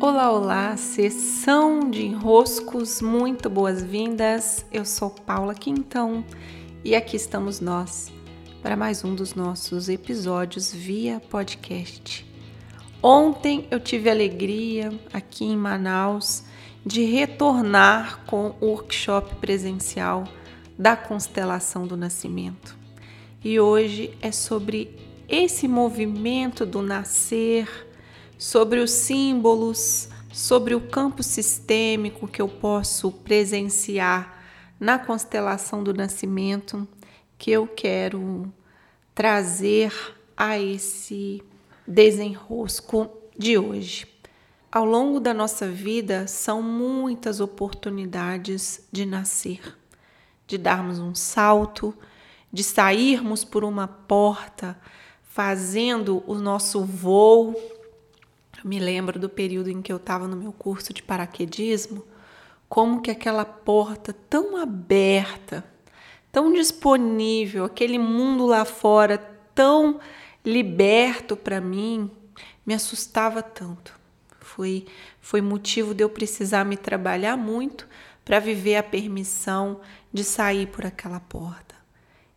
Olá, olá, sessão de enroscos, muito boas-vindas. Eu sou Paula Quintão e aqui estamos nós para mais um dos nossos episódios via podcast. Ontem eu tive a alegria aqui em Manaus de retornar com o workshop presencial da constelação do nascimento. E hoje é sobre esse movimento do nascer sobre os símbolos, sobre o campo sistêmico que eu posso presenciar na constelação do nascimento, que eu quero trazer a esse desenrosco de hoje. Ao longo da nossa vida, são muitas oportunidades de nascer, de darmos um salto, de sairmos por uma porta, fazendo o nosso voo eu me lembro do período em que eu estava no meu curso de paraquedismo, como que aquela porta tão aberta, tão disponível, aquele mundo lá fora tão liberto para mim, me assustava tanto. Foi, foi motivo de eu precisar me trabalhar muito para viver a permissão de sair por aquela porta.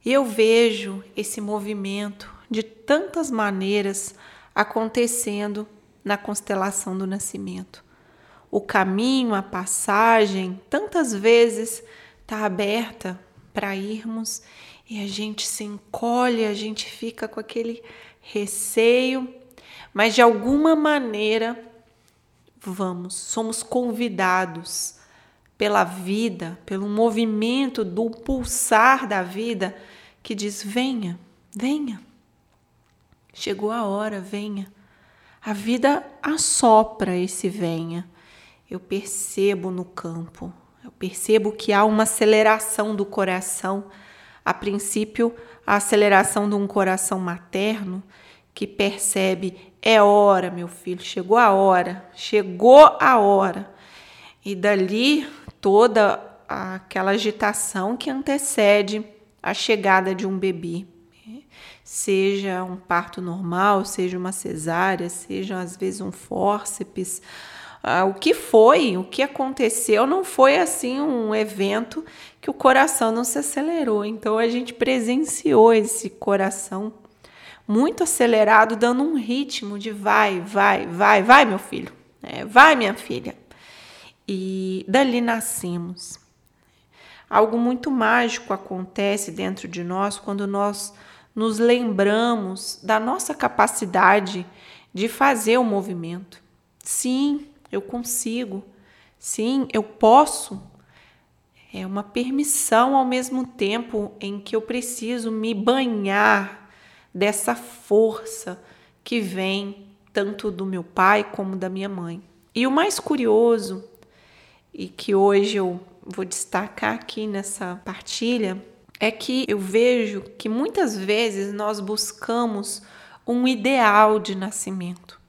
E eu vejo esse movimento de tantas maneiras acontecendo na constelação do nascimento. O caminho, a passagem, tantas vezes está aberta para irmos e a gente se encolhe, a gente fica com aquele receio, mas de alguma maneira vamos, somos convidados pela vida, pelo movimento do pulsar da vida que diz: venha, venha. Chegou a hora, venha. A vida assopra esse venha. Eu percebo no campo, eu percebo que há uma aceleração do coração. A princípio, a aceleração de um coração materno que percebe: é hora, meu filho, chegou a hora, chegou a hora. E dali toda aquela agitação que antecede a chegada de um bebê seja um parto normal, seja uma cesárea, seja às vezes um fórceps. Ah, o que foi, o que aconteceu, não foi assim um evento que o coração não se acelerou. Então a gente presenciou esse coração muito acelerado, dando um ritmo de vai, vai, vai, vai, meu filho, é, vai, minha filha. E dali nascemos. Algo muito mágico acontece dentro de nós quando nós nos lembramos da nossa capacidade de fazer o movimento. Sim, eu consigo. Sim, eu posso. É uma permissão ao mesmo tempo em que eu preciso me banhar dessa força que vem tanto do meu pai como da minha mãe. E o mais curioso, e que hoje eu vou destacar aqui nessa partilha, é que eu vejo que muitas vezes nós buscamos um ideal de nascimento.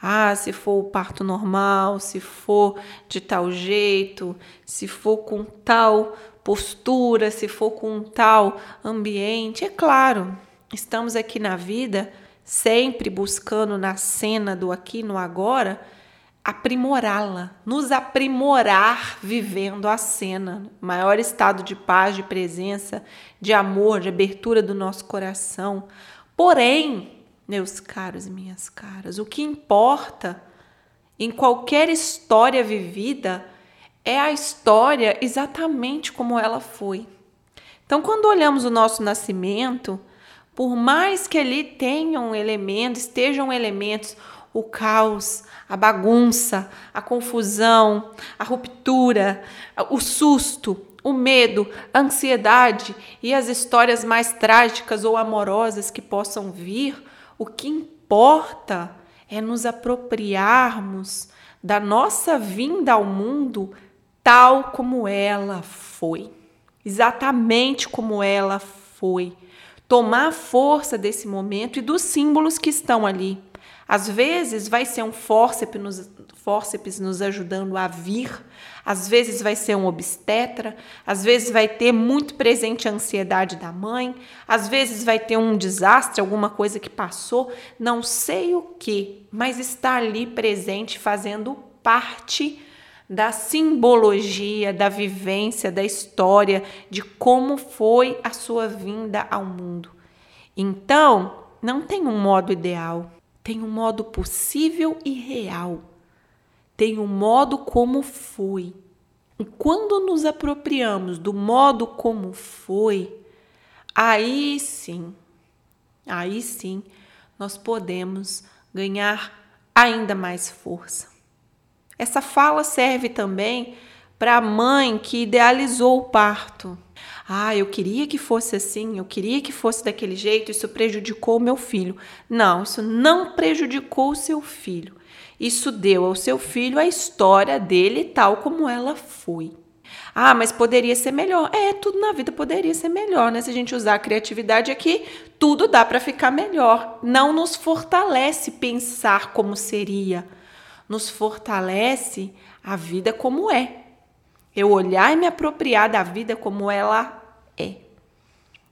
Ah, se for o parto normal, se for de tal jeito, se for com tal postura, se for com tal ambiente. É claro, estamos aqui na vida sempre buscando na cena do aqui no agora aprimorá-la, nos aprimorar vivendo a cena, maior estado de paz, de presença, de amor, de abertura do nosso coração. Porém, meus caros e minhas caras, o que importa em qualquer história vivida é a história exatamente como ela foi. Então, quando olhamos o nosso nascimento, por mais que ali tenham elementos, estejam elementos o caos, a bagunça, a confusão, a ruptura, o susto, o medo, a ansiedade e as histórias mais trágicas ou amorosas que possam vir, o que importa é nos apropriarmos da nossa vinda ao mundo tal como ela foi, exatamente como ela foi. Tomar força desse momento e dos símbolos que estão ali. Às vezes vai ser um fórceps nos, fórceps nos ajudando a vir, às vezes vai ser um obstetra, às vezes vai ter muito presente a ansiedade da mãe, às vezes vai ter um desastre, alguma coisa que passou, não sei o que, mas está ali presente fazendo parte da simbologia, da vivência, da história, de como foi a sua vinda ao mundo. Então, não tem um modo ideal, tem um modo possível e real. Tem um modo como foi. E quando nos apropriamos do modo como foi, aí sim, aí sim, nós podemos ganhar ainda mais força. Essa fala serve também para a mãe que idealizou o parto. Ah, eu queria que fosse assim, eu queria que fosse daquele jeito, isso prejudicou o meu filho. Não, isso não prejudicou o seu filho. Isso deu ao seu filho a história dele tal como ela foi. Ah, mas poderia ser melhor. É, tudo na vida poderia ser melhor, né? Se a gente usar a criatividade aqui, tudo dá para ficar melhor. Não nos fortalece pensar como seria nos fortalece a vida como é. Eu olhar e me apropriar da vida como ela é.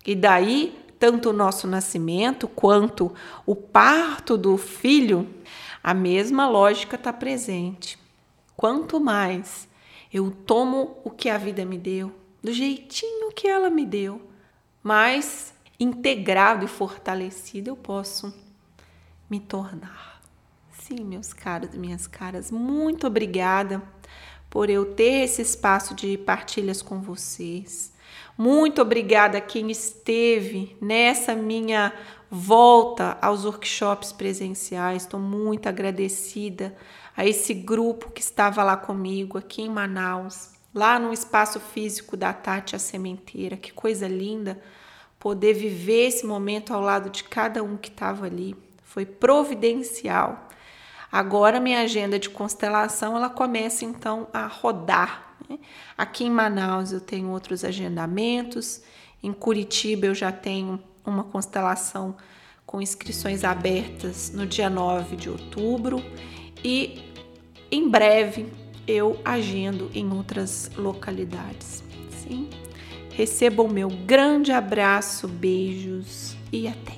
E daí, tanto o nosso nascimento quanto o parto do filho, a mesma lógica está presente. Quanto mais eu tomo o que a vida me deu, do jeitinho que ela me deu, mais integrado e fortalecido eu posso me tornar. Sim, meus caros e minhas caras, muito obrigada por eu ter esse espaço de partilhas com vocês. Muito obrigada a quem esteve nessa minha volta aos workshops presenciais. Estou muito agradecida a esse grupo que estava lá comigo aqui em Manaus, lá no espaço físico da Tati a Sementeira. Que coisa linda poder viver esse momento ao lado de cada um que estava ali. Foi providencial. Agora minha agenda de constelação ela começa então a rodar. Né? Aqui em Manaus eu tenho outros agendamentos, em Curitiba eu já tenho uma constelação com inscrições abertas no dia 9 de outubro e em breve eu agendo em outras localidades. Sim. Receba o meu grande abraço, beijos e até.